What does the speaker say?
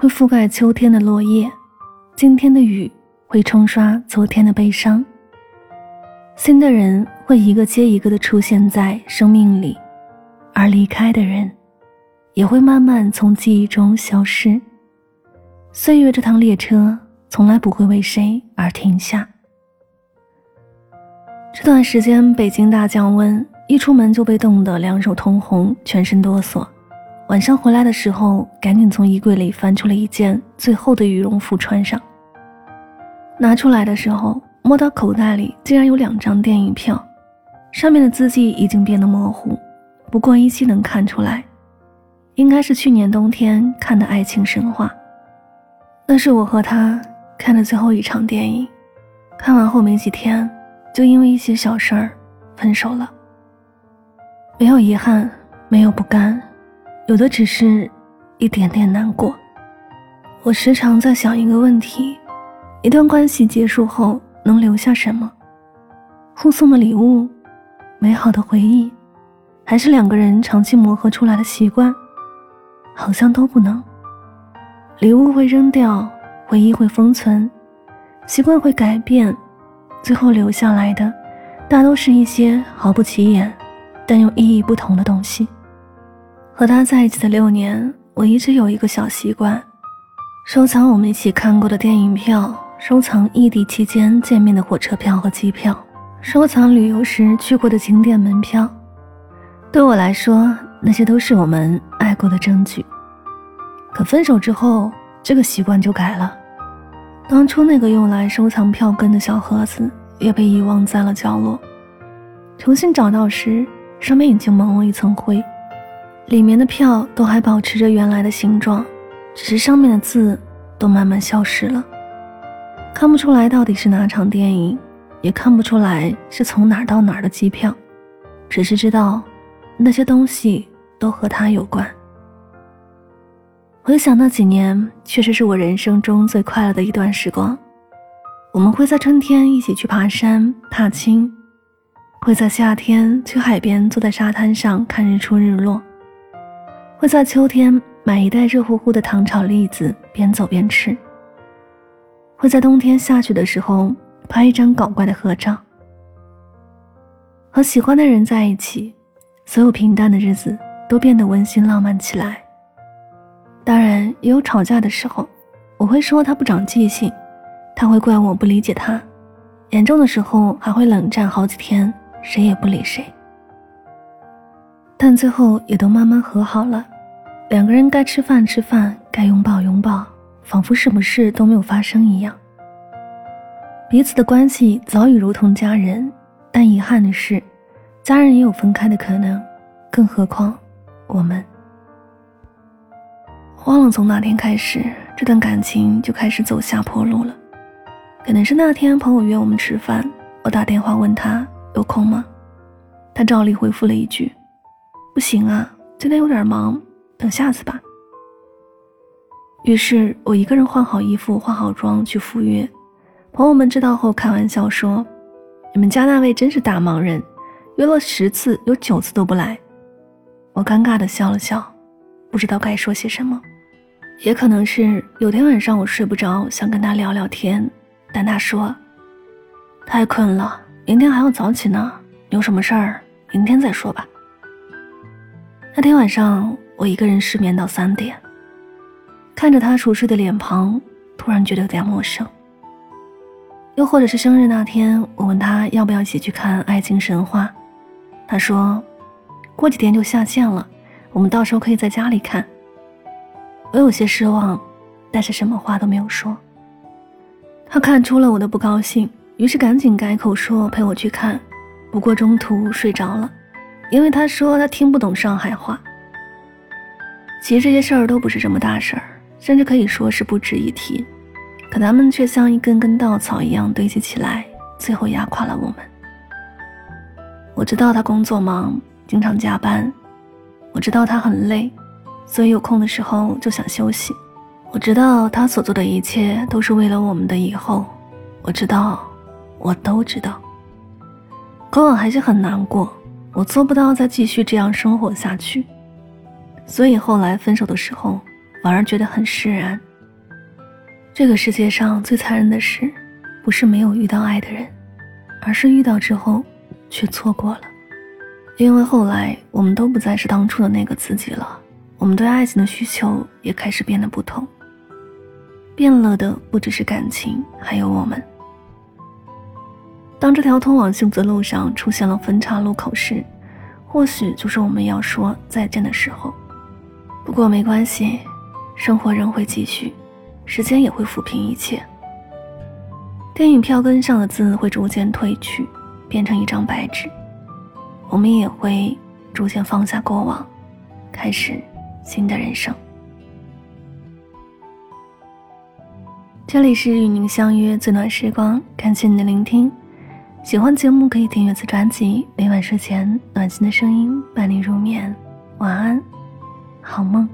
会覆盖秋天的落叶，今天的雨会冲刷昨天的悲伤。新的人会一个接一个的出现在生命里，而离开的人也会慢慢从记忆中消失。岁月这趟列车从来不会为谁而停下。这段时间北京大降温，一出门就被冻得两手通红，全身哆嗦。晚上回来的时候，赶紧从衣柜里翻出了一件最厚的羽绒服穿上。拿出来的时候，摸到口袋里竟然有两张电影票，上面的字迹已经变得模糊，不过依稀能看出来，应该是去年冬天看的《爱情神话》。那是我和他看的最后一场电影，看完后没几天，就因为一些小事儿分手了。没有遗憾，没有不甘。有的只是一点点难过。我时常在想一个问题：一段关系结束后能留下什么？互送的礼物、美好的回忆，还是两个人长期磨合出来的习惯？好像都不能。礼物会扔掉，回忆会封存，习惯会改变，最后留下来的，大都是一些毫不起眼，但又意义不同的东西。和他在一起的六年，我一直有一个小习惯：收藏我们一起看过的电影票，收藏异地期间见面的火车票和机票，收藏旅游时去过的景点门票。对我来说，那些都是我们爱过的证据。可分手之后，这个习惯就改了。当初那个用来收藏票根的小盒子也被遗忘在了角落。重新找到时，上面已经蒙了一层灰。里面的票都还保持着原来的形状，只是上面的字都慢慢消失了，看不出来到底是哪场电影，也看不出来是从哪儿到哪儿的机票，只是知道那些东西都和他有关。回想那几年，确实是我人生中最快乐的一段时光。我们会在春天一起去爬山、踏青，会在夏天去海边，坐在沙滩上看日出日落。会在秋天买一袋热乎乎的糖炒栗子，边走边吃。会在冬天下雪的时候拍一张搞怪的合照。和喜欢的人在一起，所有平淡的日子都变得温馨浪漫起来。当然，也有吵架的时候，我会说他不长记性，他会怪我不理解他，严重的时候还会冷战好几天，谁也不理谁。但最后也都慢慢和好了，两个人该吃饭吃饭，该拥抱拥抱，仿佛什么事都没有发生一样。彼此的关系早已如同家人，但遗憾的是，家人也有分开的可能，更何况我们。忘了从哪天开始，这段感情就开始走下坡路了。可能是那天朋友约我们吃饭，我打电话问他有空吗，他照例回复了一句。不行啊，今天有点忙，等下次吧。于是我一个人换好衣服、化好妆去赴约。朋友们知道后开玩笑说：“你们家那位真是大忙人，约了十次有九次都不来。”我尴尬的笑了笑，不知道该说些什么。也可能是有天晚上我睡不着，想跟他聊聊天，但他说：“太困了，明天还要早起呢，有什么事儿明天再说吧。”那天晚上，我一个人失眠到三点，看着他熟睡的脸庞，突然觉得有点陌生。又或者是生日那天，我问他要不要一起去看《爱情神话》，他说过几天就下线了，我们到时候可以在家里看。我有些失望，但是什么话都没有说。他看出了我的不高兴，于是赶紧改口说陪我去看，不过中途睡着了。因为他说他听不懂上海话。其实这些事儿都不是什么大事儿，甚至可以说是不值一提。可他们却像一根根稻草一样堆积起来，最后压垮了我们。我知道他工作忙，经常加班；我知道他很累，所以有空的时候就想休息。我知道他所做的一切都是为了我们的以后。我知道，我都知道。可我还是很难过，我做不到再继续这样生活下去。所以后来分手的时候，反而觉得很释然。这个世界上最残忍的事，不是没有遇到爱的人，而是遇到之后却错过了。因为后来我们都不再是当初的那个自己了，我们对爱情的需求也开始变得不同。变了的不只是感情，还有我们。当这条通往幸福的路上出现了分岔路口时，或许就是我们要说再见的时候。不过没关系，生活仍会继续。时间也会抚平一切。电影票根上的字会逐渐褪去，变成一张白纸。我们也会逐渐放下过往，开始新的人生。这里是与您相约最暖时光，感谢您的聆听。喜欢节目可以订阅此专辑，每晚睡前暖心的声音伴你入眠。晚安，好梦。